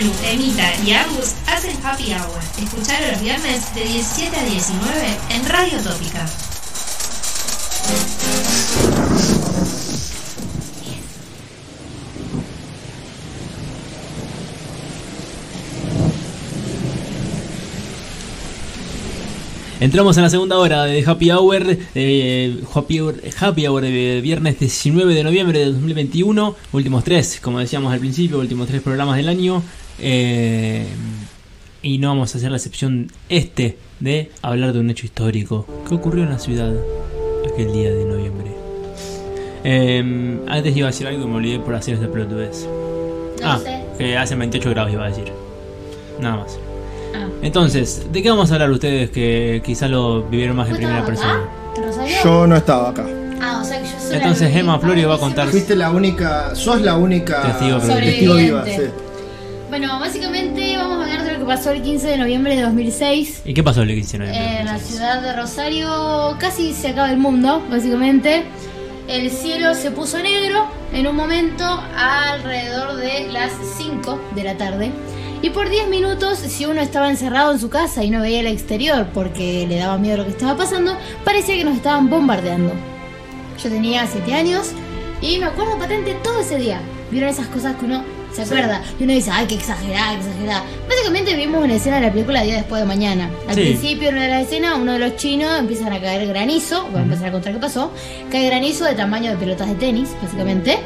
Emita y Agus hacen Happy Hour. Escuchalo los viernes de 17 a 19 en Radio Tópica. Entramos en la segunda hora de Happy Hour, eh, Happy Hour, Happy Hour de viernes 19 de noviembre de 2021. Últimos tres, como decíamos al principio, últimos tres programas del año. Eh, y no vamos a hacer la excepción este de hablar de un hecho histórico que ocurrió en la ciudad aquel día de noviembre. Eh, antes iba a decir algo y me olvidé por hacer esta pelotudez. No ah, sé. que hace 28 grados iba a decir. Nada más. Ah. Entonces, ¿de qué vamos a hablar ustedes que quizá lo vivieron más en ¿Vos primera persona? Yo no estaba acá. Ah, o sea que yo soy Entonces Emma Florio va a contar. Fuiste la única, sos la única Testigo testigo viva, sí. Bueno, básicamente vamos a hablar de lo que pasó el 15 de noviembre de 2006. ¿Y qué pasó el 15 de noviembre? En la ciudad de Rosario casi se acaba el mundo, básicamente. El cielo se puso negro en un momento alrededor de las 5 de la tarde. Y por 10 minutos, si uno estaba encerrado en su casa y no veía el exterior porque le daba miedo lo que estaba pasando, parecía que nos estaban bombardeando. Yo tenía 7 años y me acuerdo patente todo ese día. Vieron esas cosas que uno se acuerda y uno dice, ay, qué exagerada, qué exagerada. Básicamente vimos una escena de la película Día después de mañana. Al Sí. principio, en una de las escenas, uno de los chinos empiezan a caer granizo. Voy a empezar a contar qué pasó. Cae granizo de tamaño de pelotas de tenis, básicamente.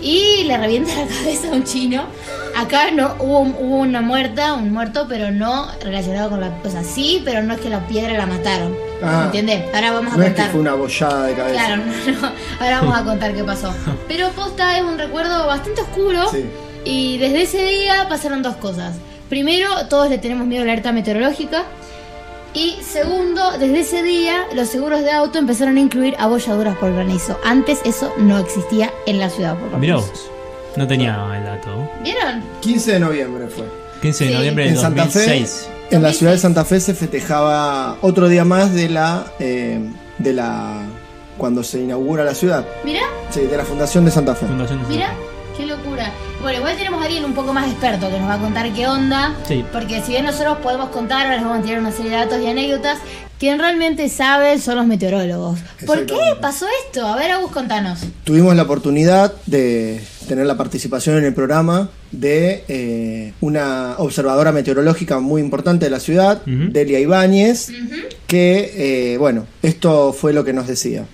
Y le revienta la cabeza a un chino. Acá no hubo, hubo una muerta, un muerto, pero no relacionado con la. O sea, sí, pero no es que la piedra la mataron. Ah. ¿Entiendes? Ahora vamos a No es que contar. fue una bollada de cabeza. Claro, no, no. Ahora vamos a contar qué pasó. Pero posta es un recuerdo bastante oscuro. Sí. Y desde ese día pasaron dos cosas. Primero, todos le tenemos miedo a la alerta meteorológica. Y segundo, desde ese día los seguros de auto empezaron a incluir abolladuras por granizo. Antes eso no existía en la ciudad por lo Mirá menos. vos. No tenía el dato. ¿Vieron? 15 de noviembre fue. 15 de Sí. noviembre de En Santa Fe, 2006. en la ciudad de Santa Fe se festejaba otro día más de la eh, de la cuando se inaugura la ciudad. Mira, Sí, de la fundación de Santa Fe. Fundación de Santa mira, Fe. qué locura. Bueno, igual tenemos a alguien un poco más experto que nos va a contar qué onda. Sí. Porque si bien nosotros podemos contar, ahora les vamos a tirar una serie de datos y anécdotas, quien realmente sabe son los meteorólogos. ¿Por qué pasó esto? A ver, Agus, contanos. Tuvimos la oportunidad de tener la participación en el programa de eh, una observadora meteorológica muy importante de la ciudad. Delia Ibáñez, que, eh, bueno, esto fue lo que nos decía.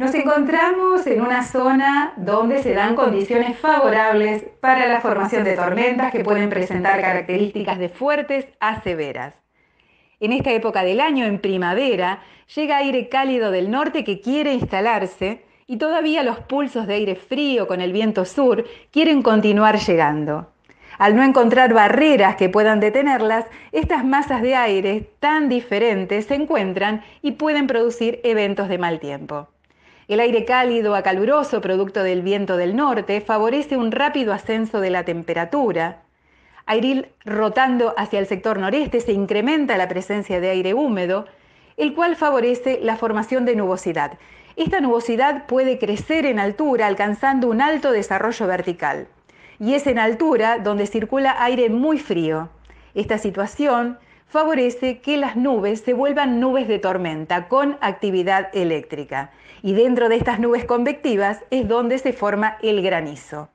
Nos encontramos en una zona donde se dan condiciones favorables para la formación de tormentas que pueden presentar características de fuertes a severas. En esta época del año, en primavera, llega aire cálido del norte que quiere instalarse y todavía los pulsos de aire frío con el viento sur quieren continuar llegando. Al no encontrar barreras que puedan detenerlas, estas masas de aire tan diferentes se encuentran y pueden producir eventos de mal tiempo. El aire cálido a caluroso, producto del viento del norte, favorece un rápido ascenso de la temperatura. Ir rotando hacia el sector noreste se incrementa la presencia de aire húmedo, el cual favorece la formación de nubosidad. Esta nubosidad puede crecer en altura alcanzando un alto desarrollo vertical. Y es en altura donde circula aire muy frío. Esta situación favorece que las nubes se vuelvan nubes de tormenta con actividad eléctrica. Y dentro de estas nubes convectivas es donde se forma el granizo.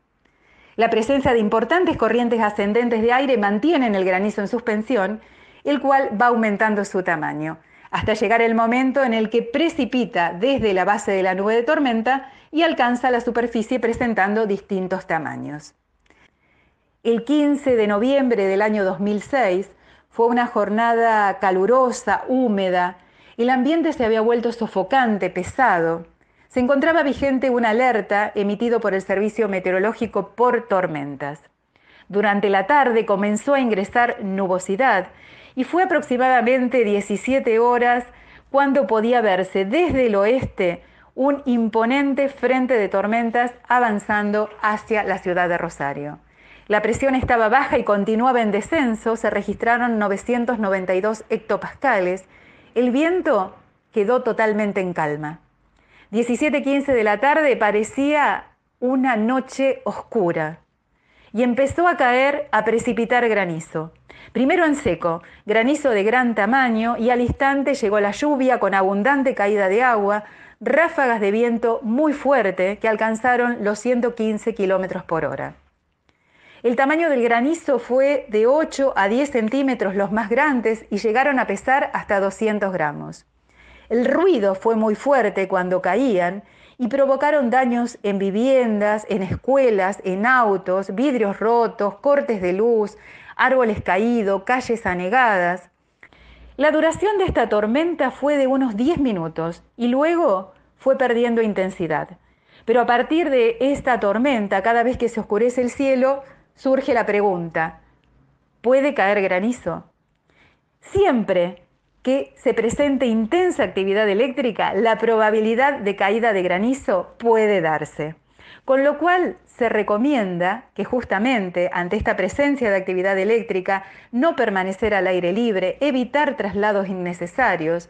La presencia de importantes corrientes ascendentes de aire mantienen el granizo en suspensión, el cual va aumentando su tamaño, hasta llegar el momento en el que precipita desde la base de la nube de tormenta y alcanza la superficie presentando distintos tamaños. El 15 de noviembre del año 2006 fue una jornada calurosa, húmeda, el ambiente se había vuelto sofocante, pesado. Se encontraba vigente una alerta emitido por el Servicio Meteorológico por tormentas. Durante la tarde comenzó a ingresar nubosidad y fue aproximadamente 17 horas cuando podía verse desde el oeste un imponente frente de tormentas avanzando hacia la ciudad de Rosario. La presión estaba baja y continuaba en descenso, se registraron 992 hectopascales, el viento quedó totalmente en calma. 17:15 de la tarde parecía una noche oscura y empezó a caer, a precipitar granizo. Primero en seco, granizo de gran tamaño y al instante llegó la lluvia con abundante caída de agua, ráfagas de viento muy fuerte que alcanzaron los 115 kilómetros por hora. El tamaño del granizo fue de 8 a 10 centímetros los más grandes y llegaron a pesar hasta 200 gramos. El ruido fue muy fuerte cuando caían y provocaron daños en viviendas, en escuelas, en autos, vidrios rotos, cortes de luz, árboles caídos, calles anegadas. La duración de esta tormenta fue de unos 10 minutos y luego fue perdiendo intensidad. Pero a partir de esta tormenta, cada vez que se oscurece el cielo, surge la pregunta, ¿puede caer granizo? Siempre que se presente intensa actividad eléctrica, la probabilidad de caída de granizo puede darse. Con lo cual se recomienda que justamente ante esta presencia de actividad eléctrica no permanecer al aire libre, evitar traslados innecesarios,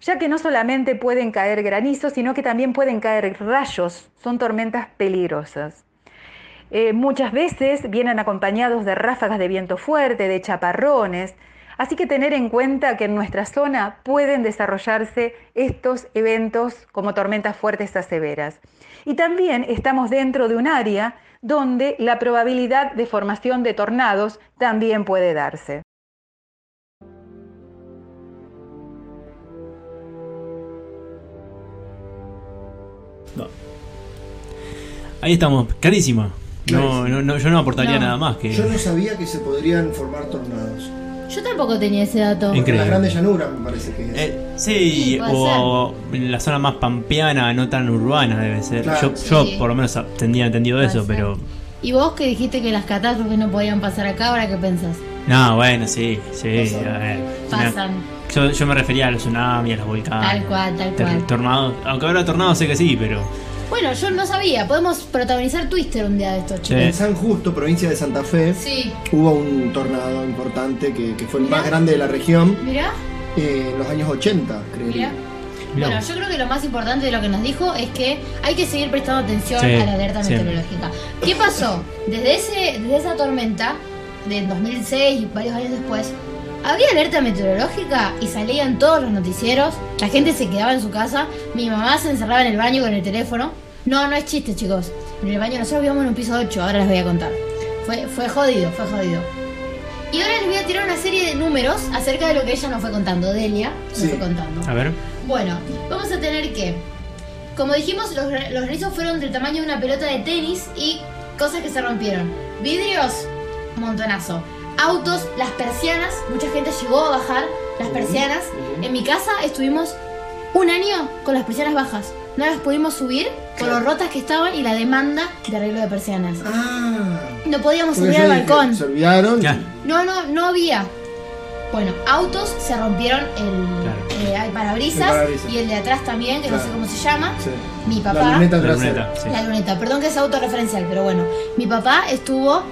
ya que no solamente pueden caer granizos, sino que también pueden caer rayos, son tormentas peligrosas. Eh, muchas veces vienen acompañados de ráfagas de viento fuerte, de chaparrones, así que tener en cuenta que en nuestra zona pueden desarrollarse estos eventos como tormentas fuertes a severas. Y también estamos dentro de un área donde la probabilidad de formación de tornados también puede darse. Ahí estamos, clarísimo. No, no, no, yo no aportaría No. nada más que. Yo no sabía que se podrían formar tornados. Yo tampoco tenía ese dato. Increíble. En las grandes llanuras me parece que es. Eh, sí, Sí, puede o en la zona más pampeana, no tan urbana debe ser. Claro. Yo, yo por lo menos tendría entendido Puede eso, ser. pero. Y vos que dijiste que las catástrofes no podían pasar acá, ¿ahora qué pensás? No, bueno, sí, sí. Pasan. a ver, Pasan. Yo, yo me refería a los tsunamis, a los volcanes. Tal cual, tal ter- cual. Tornados. Aunque ahora tornados sé que sí, pero. Bueno, yo no sabía. Podemos protagonizar Twister un día de estos, chicos. En San Justo, provincia de Santa Fe, Sí. hubo un tornado importante que, que fue el Mirá. más grande de la región Mirá, eh, en los años 80, creería. mirá. Mirá Bueno, yo creo que lo más importante de lo que nos dijo es que hay que seguir prestando atención Sí, a la alerta siempre. meteorológica. ¿Qué pasó? Desde, ese, desde esa tormenta, del 2006 y varios años después, había alerta meteorológica y salían todos los noticieros, la gente se quedaba en su casa, mi mamá se encerraba en el baño con el teléfono. No, no es chiste, chicos. En el baño nosotros vivíamos en un piso 8, ahora les voy a contar. Fue, fue jodido, fue jodido. Y ahora les voy a tirar una serie de números acerca de lo que ella nos fue contando, Delia nos Sí. fue contando. A ver. Bueno, vamos a tener que, como dijimos, los, los granizos fueron del tamaño de una pelota de tenis y cosas que se rompieron. Vidrios, montonazo. Autos, las persianas, mucha gente llegó a bajar las persianas. En mi casa estuvimos un año con las persianas bajas. No las pudimos subir por lo rotas que estaban y la demanda de arreglo de persianas. Ah, No podíamos porque subir yo al dije, balcón. Se olvidaron. Ya. No, no, no había. Bueno, autos se rompieron el, Claro. eh, el parabrisas, El parabrisas. y el de atrás también, que no sé Claro. cómo se llama. Sí. Mi La papá. luneta La trasera. luneta, sí. La luneta, perdón que es autorreferencial, pero bueno. Mi papá estuvo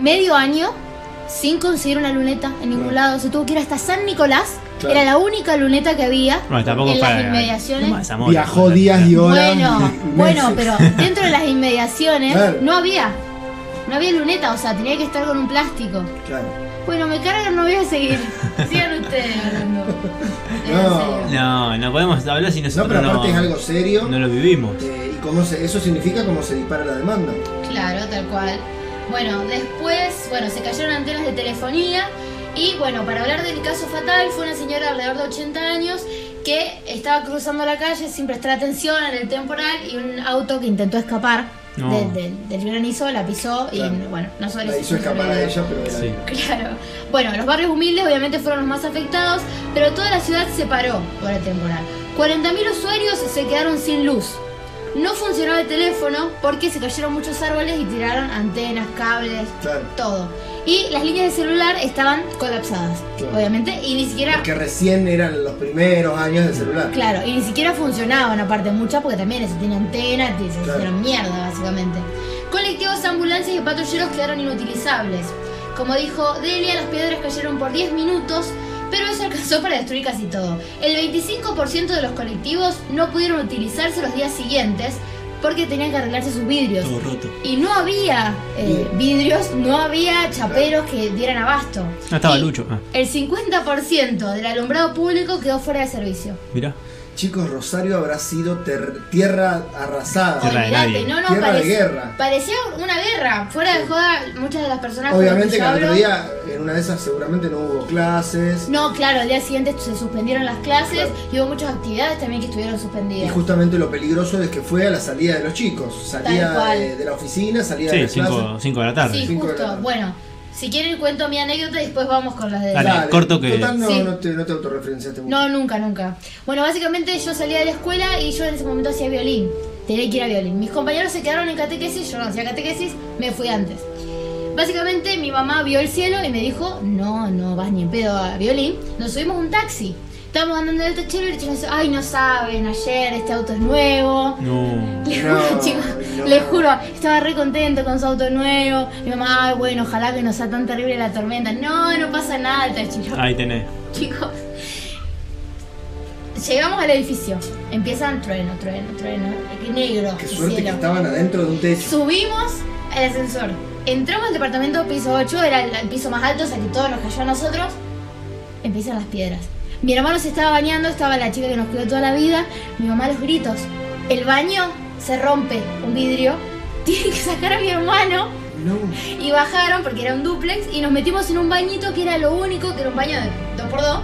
medio año sin conseguir una luneta en ningún lado. Se tuvo que ir hasta San Nicolás. Claro. Era la única luneta que había Bueno, tampoco en las inmediaciones. No Viajó no, días y horas. Bueno, bueno, pero dentro de las inmediaciones Claro. no había. No había luneta, o sea, tenía que estar con un plástico. Claro. Bueno, me cargan, no voy a seguir. Sigan ustedes hablando. No. No, no podemos hablar si No, nosotros pero no, aparte es algo serio. no lo vivimos. eh, y cómo se, eso significa cómo se dispara la demanda. Claro, tal cual. Bueno, después, bueno, se cayeron antenas de telefonía y bueno, para hablar del caso fatal, fue una señora de alrededor de 80 años que estaba cruzando la calle sin prestar atención en el temporal y un auto que intentó escapar No. del, granizo la pisó y Claro. bueno, no La sobrevivió. hizo escapar a ella, pero era Sí. Claro. Bueno, los barrios humildes obviamente fueron los más afectados, pero toda la ciudad se paró por el temporal. 40.000 usuarios se quedaron sin luz. No funcionaba el teléfono porque se cayeron muchos árboles y tiraron antenas, cables, Claro. todo. Y las líneas de celular estaban colapsadas, Claro. obviamente, y ni siquiera... Porque recién eran los primeros años del celular. Claro, y ni siquiera funcionaban aparte muchas porque también eso tiene antena, y se Claro. hicieron mierda básicamente. Colectivos, ambulancias y patrulleros quedaron inutilizables. Como dijo Delia, las piedras cayeron por 10 minutos pero eso alcanzó para destruir casi todo. El 25% de los colectivos no pudieron utilizarse los días siguientes porque tenían que arreglarse sus vidrios. Todo roto. Y no había eh, vidrios, no había chaperos que dieran abasto. Ah, estaba Y Lucho. Ah, El 50% del alumbrado público quedó fuera de servicio. mirá. Chicos, Rosario habrá sido ter- tierra arrasada. Tierra de nadie. no, no, Tierra de guerra. parecía una guerra. Fuera de joda, muchas de las personas las Obviamente que al otro día, en una de esas seguramente no hubo clases. No, claro, al día siguiente se suspendieron las clases Claro. y hubo muchas actividades también que estuvieron Y suspendidas. justamente lo peligroso es que fue a la salida de los chicos. Salía cual. de, de la oficina, salía de Sí, la clase. 5 de la tarde. Sí, Cinco de la justo. tarde. Bueno, si quieren cuento mi anécdota y después vamos con las de... Dale. corto que- Total, no, Sí. no te, no te autorreferenciaste mucho. No, nunca, nunca. Bueno, básicamente yo salía de la escuela y yo en ese momento hacía violín. Tenía que ir a violín. Mis compañeros se quedaron en catequesis, yo no hacía catequesis, me fui antes. Básicamente mi mamá vio el cielo y me dijo, no, no vas ni en pedo a violín. Nos subimos a un taxi. Estábamos andando en el tachero y el chico dice, ay, no saben, ayer este auto es nuevo. No. Le No, juro, chicos, no. le juro, estaba re contento con su auto nuevo. Mi mamá, ay, bueno, ojalá que no sea tan terrible la tormenta. No, no pasa nada, el tachero. Ahí tenés. Chicos, llegamos al edificio. Empiezan trueno, trueno, trueno, negro, Qué suerte que estaban adentro de un techo. Subimos al ascensor. Entramos al departamento piso 8, era el, el piso más alto, o sea que todo nos cayó a nosotros. Empiezan las piedras. Mi hermano se estaba bañando, estaba la chica que nos cuidó toda la vida. Mi mamá los gritos. El baño se rompe un vidrio. Tienen que sacar a mi hermano No. y bajaron porque era un duplex y nos metimos en un bañito que era lo único, que era un baño de dos por dos,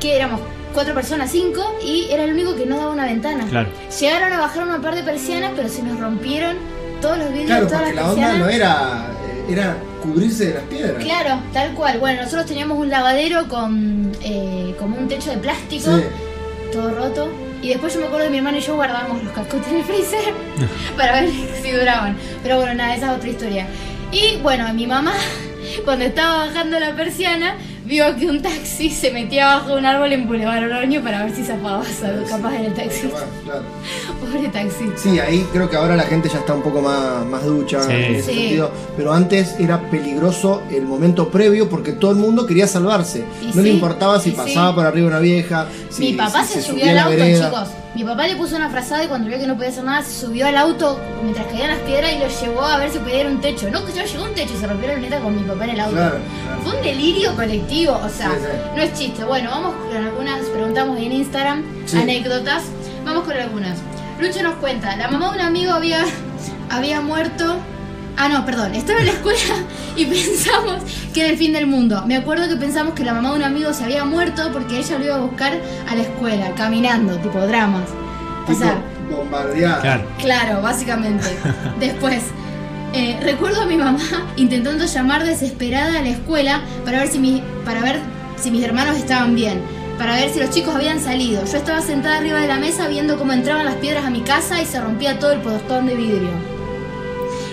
que éramos cuatro personas, cinco, y era el único que no daba una ventana. Claro. Llegaron a bajar una par de persianas, pero se nos rompieron todos los vidrios, Claro, todas porque las la onda no era, eh, era cubrirse de las piedras. Claro, tal cual. Bueno, nosotros teníamos un lavadero con eh, como un techo de plástico, Sí. todo roto. Y después yo me acuerdo que mi hermano y yo guardamos los cascotes en el freezer para ver si duraban. Pero bueno, nada, esa es otra historia. Y bueno, mi mamá, cuando estaba bajando la persiana, vio que un taxi se metía bajo un árbol en Boulevard Oroño para ver si zafaba capaz en el taxi. Pobre taxi. Sí, ahí creo que ahora la gente ya está un poco más, más ducha Sí. en ese Sí. sentido. Pero antes era peligroso el momento previo porque todo el mundo quería salvarse. Y no sí, le importaba si pasaba sí. por arriba una vieja. Si, Mi papá si se, subió al auto, vereda. chicos. Mi papá le puso una frazada y cuando vio que no podía hacer nada, se subió al auto mientras caían las piedras y lo llevó a ver si podía ir a un techo. No, que yo llegó a un techo y se rompió la luneta con mi papá en el auto. Claro, claro. Fue un delirio colectivo, o sea, Sí, sí. no es chiste. Bueno, vamos con algunas, preguntamos en Instagram, Sí. anécdotas. Vamos con algunas. Lucho nos cuenta, la mamá de un amigo había, había muerto. Ah, no, perdón, estaba en la escuela y pensamos que era el fin del mundo. Me acuerdo que pensamos que la mamá de un amigo se había muerto porque ella lo iba a buscar a la escuela, caminando, tipo dramas. O sea, bombardeada. Claro. Claro, básicamente. Después, eh, recuerdo a mi mamá intentando llamar desesperada a la escuela para ver si mi, para ver si mis hermanos estaban bien, para ver si los chicos habían salido. Yo estaba sentada arriba de la mesa viendo cómo entraban las piedras a mi casa y se rompía todo el podostón de vidrio.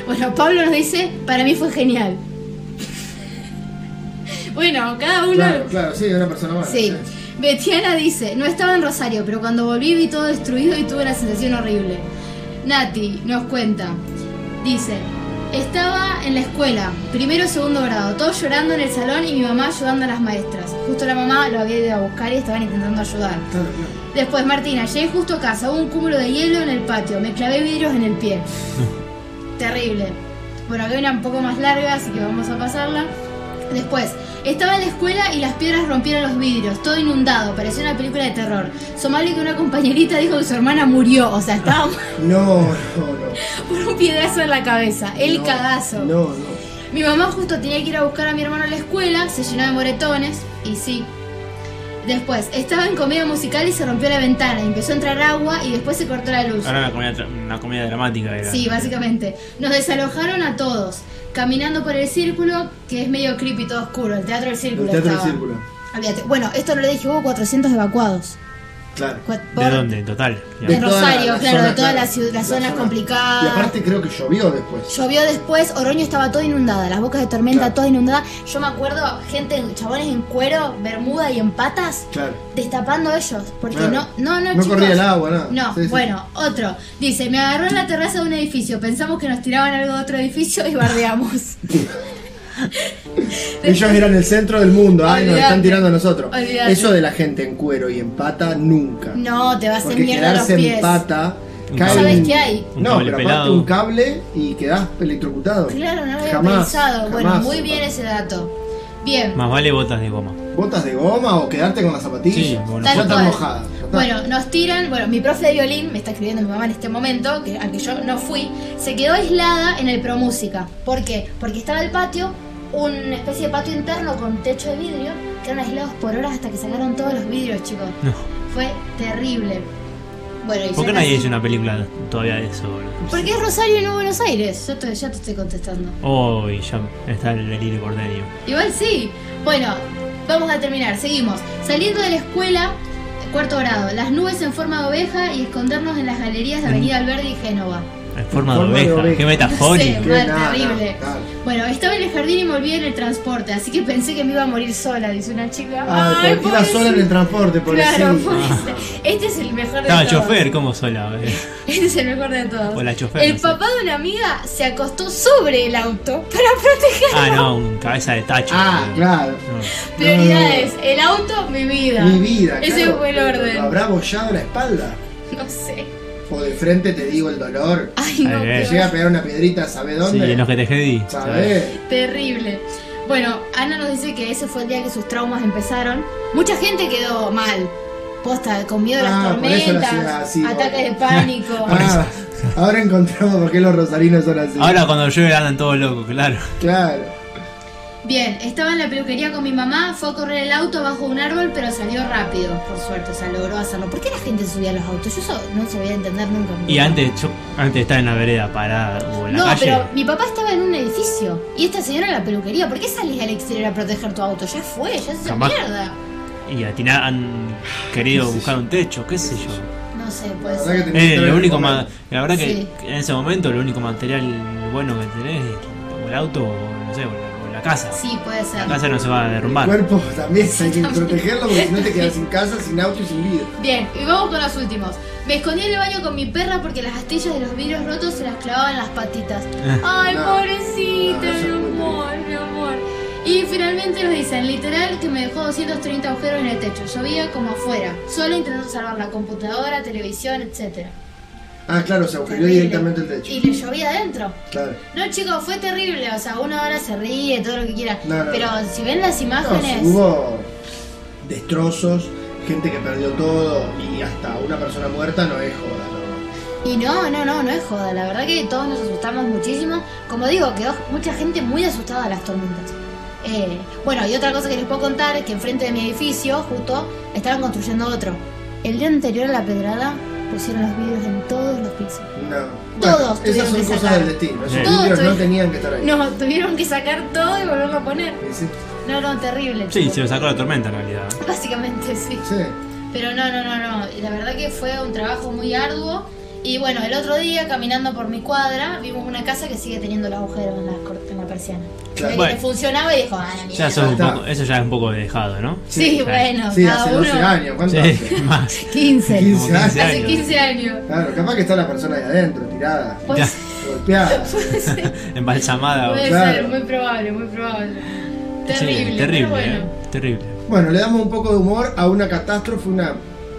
Bueno, Pablo nos dice, para mí fue genial. bueno, cada uno... Claro, claro, sí, una persona más. Sí. Betiana dice, no estaba en Rosario, pero cuando volví vi todo destruido y tuve una sensación horrible. Nati nos cuenta, dice, estaba en la escuela, primero o segundo grado, todos llorando en el salón y mi mamá ayudando a las maestras. Justo la mamá lo había ido a buscar y estaban intentando ayudar. Después, Martina, llegué justo a casa, hubo un cúmulo de hielo en el patio, me clavé vidrios en el pie. Terrible. Bueno, acá una un poco más larga, así que vamos a pasarla. Después, estaba en la escuela y las piedras rompieron los vidrios, todo inundado, parecía una película de terror. Somali que una compañerita dijo que su hermana murió, o sea, estaba No, no, no. por un piedrazo en la cabeza, el No, cagazo. No, no. Mi mamá justo tenía que ir a buscar a mi hermano a la escuela, se llenó de moretones, y sí. Después, estaba en comedia musical y se rompió la ventana, empezó a entrar agua y después se cortó la luz. Ahora una comedia, tra- una comedia dramática era. Sí, básicamente. Nos desalojaron a todos, caminando por el círculo, que es medio creepy, todo oscuro, el teatro del círculo. El teatro del estaba. círculo. Olvídate. Bueno, esto no lo dije, hubo 400 evacuados. Claro. ¿De dónde? En total. De Rosario, la- la claro, zona, de todas claro. las, las La zonas zona. complicadas. Y aparte creo que llovió después. Llovió después, Oroño estaba toda inundada, las bocas de tormenta Claro. toda inundada. Yo me acuerdo, gente, chabones en cuero, bermuda y en patas, Claro. destapando ellos. Porque Claro. no, no, no, No chicos. corría el agua, nada. No, Sí, sí. bueno, otro. Dice, me agarró en la terraza de un edificio, pensamos que nos tiraban algo de otro edificio y bardeamos. Ellos eran el centro del mundo, ay, nos están tirando a nosotros. Olvídate. Eso de la gente en cuero y en pata, nunca. No, te va a mierda los quedarse pies. en pata. Cae ¿Sabes un- qué hay? Un No, pero aparte un cable y quedás electrocutado. Claro, no lo había Jamás, pensado. Bueno, muy bien ese dato. Bien. Más vale botas de goma. ¿Botas de goma o quedarte con las zapatillas? Sí, bueno, cual. mojadas. Bueno, nos tiran, bueno, mi profe de violín, me está escribiendo mi mamá en este momento, que, al que yo no fui, se quedó aislada en el Promúsica. ¿Por qué? Porque estaba el patio, una especie de patio interno con techo de vidrio, que eran aislados por horas hasta que sacaron todos los vidrios, chicos. No. Fue terrible. Bueno, y ¿Por qué nadie hizo una película todavía de eso? boludo? Porque es Rosario y no Buenos Aires. Yo te- ya te estoy contestando. Oh, y ya está el delirio porteño. Igual sí. Bueno, vamos a terminar. Seguimos. Saliendo de la escuela, cuarto grado, las nubes en forma de oveja y escondernos en las galerías de Avenida Alberdi y Génova. En forma de forma de oveja. oveja. Qué No metafórico. sé, Qué mal, terrible. Bueno, estaba en el jardín y me olvidé en el transporte, así que pensé que me iba a morir sola, dice una chica. Ay, porque ibas sola en el transporte, por Claro, eso. pobrecita. Este es el mejor de Estaba el todos. chofer, ¿cómo sola? eh? Este es el mejor de todos. O la chofer, el no sé. papá de una amiga se acostó sobre el auto para protegerlo. Ah, no, un cabeza de tacho. Ah, claro. No. Prioridades, el auto, mi vida. Mi vida. Ese claro, fue el orden. ¿Habrá bollado la espalda? No sé. O de frente te digo el dolor. Ay, no. Te llega a pegar una piedrita, ¿sabe Sí, dónde? en los que te jodí. Terrible. Bueno, Ana nos dice que ese fue el día que sus traumas empezaron. Mucha gente quedó mal. Posta, con miedo a las Ah, la tormentas, sí, ataques de pánico. Ah, ahora encontramos por qué los rosarinos son así. Ahora cuando llueve andan todos locos, claro. Claro. Bien, estaba en la peluquería con mi mamá, fue a correr el auto bajo un árbol, pero salió rápido, por suerte, o sea, logró hacerlo. ¿Por qué la gente subía a los autos? Yo eso no se voy a entender nunca. Y antes, yo, antes estar en la vereda parada o en la No, calle. pero mi papá estaba en un edificio y esta señora en la peluquería. ¿Por qué salís al exterior a proteger tu auto? Ya fue, ya se hizo Jamás. mierda. Y a tirar- han querido buscar yo. un techo, qué sé yo. No sé, La verdad que tenés que Eh, lo único ma- la verdad que en ese momento lo único material bueno que tenés es el auto o no sé, o la, o la casa. Sí, puede ser. La casa no se va a El derrumbar. cuerpo también hay que protegerlo porque si no te quedas sin casa, sin auto y sin vida. Bien, y vamos con los últimos. Me escondí en el baño con mi perra porque las astillas de los vidrios rotos se las clavaban en las patitas. Ay, No. pobrecita, No, mi amor, mi amor. Y finalmente nos dicen, literal, que me dejó 230 agujeros en el techo. Llovía como afuera, solo intentando salvar la computadora, televisión, etc. Ah, claro, se agujereó directamente el techo. Y le llovía adentro. Claro. No, chicos, fue terrible. O sea, uno ahora se ríe, todo lo que quiera. No, no, Pero no. si ven las imágenes. si hubo destrozos, gente que perdió todo y hasta una persona muerta no es joda, ¿no? Y no, no, no, no es joda. La verdad que todos nos asustamos muchísimo. Como digo, quedó mucha gente muy asustada a las tormentas. Eh, bueno, y otra cosa que les puedo contar es que enfrente de mi edificio, justo, estaban construyendo otro. El día anterior a la pedrada pusieron los vidrios en todos los pisos. No. Todos Bueno, tuvieron esas son que cosas sacar. del destino. Esos vidrios no tenían que estar ahí. No, tuvieron que sacar todo y volverlo a poner. Sí, No, no, terrible. Sí, se lo sacó la tormenta en realidad. Básicamente sí. sí. Pero no, no, no, no. La verdad que fue un trabajo muy arduo. Y bueno, el otro día, caminando por mi cuadra, vimos una casa que sigue teniendo los agujeros en la, en la persiana. Claro. Que Bueno. funcionaba y dijo, ah, la Ya sos un poco, eso ya es un poco dejado, ¿no? Sí, Sí. bueno, Sí, cada hace uno. 12 años. ¿Cuánto Sí, hace? más. 15. 15 Como 15 Hace años. 15 años. Claro, capaz que está la persona ahí adentro, tirada, Pues, Ya. golpeada. Embalsamada. puede Claro. ser, muy probable, muy probable. Terrible, Sí, terrible, pero bueno. eh, terrible. Bueno, le damos un poco de humor a una catástrofe, una.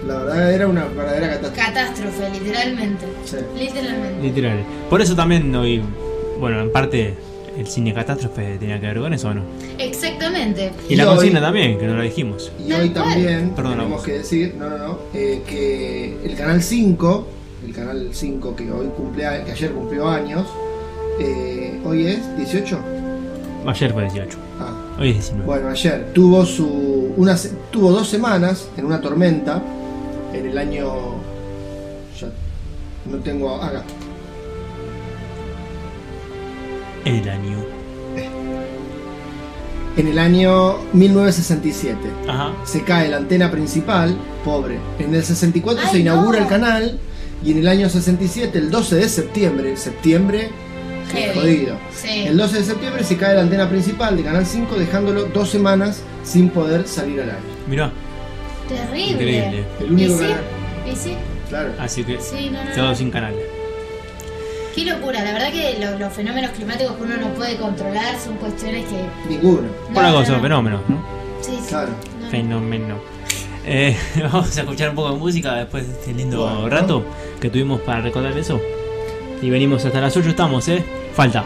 La verdad era una verdadera catástrofe. Catástrofe, literalmente. Sí. Literalmente. Literal. Por eso también hoy, bueno, en parte el cine catástrofe tenía que ver con eso, ¿o no? Exactamente. Y, Y la hoy- consigna también, que no lo dijimos. Y hoy también Perdona tenemos que decir, no, no, no, eh, que el canal 5, el canal 5 que hoy cumple, que ayer cumplió años, eh, hoy es 18. Ayer fue 18, Ah, hoy es 19. bueno, ayer tuvo su una se- tuvo dos semanas en una tormenta en el año ya no tengo acá El año. en el año 1967 Ajá. se cae la antena principal, pobre. En el 64 Ay, se inaugura no. el canal y en el año 67, el 12 de septiembre, septiembre Heavy. jodido. Sí. El 12 de septiembre se cae la antena principal de Canal 5 dejándolo dos semanas sin poder salir al aire. Mirá, Terrible. increíble. El único ¿Y sí? canal. ¿Y sí? Claro. Así que Sí, no, no, todo no. sin canales. Qué locura, la verdad que lo- los fenómenos climáticos que uno no puede controlar son cuestiones que... Ninguno. Por No, algo no, son no. fenómenos, ¿no? Sí, sí. Claro. No. Fenómeno. Eh, vamos a escuchar un poco de música después de este lindo Bueno. rato que tuvimos para recordar eso. Y venimos hasta las 8 estamos, ¿eh? Falta.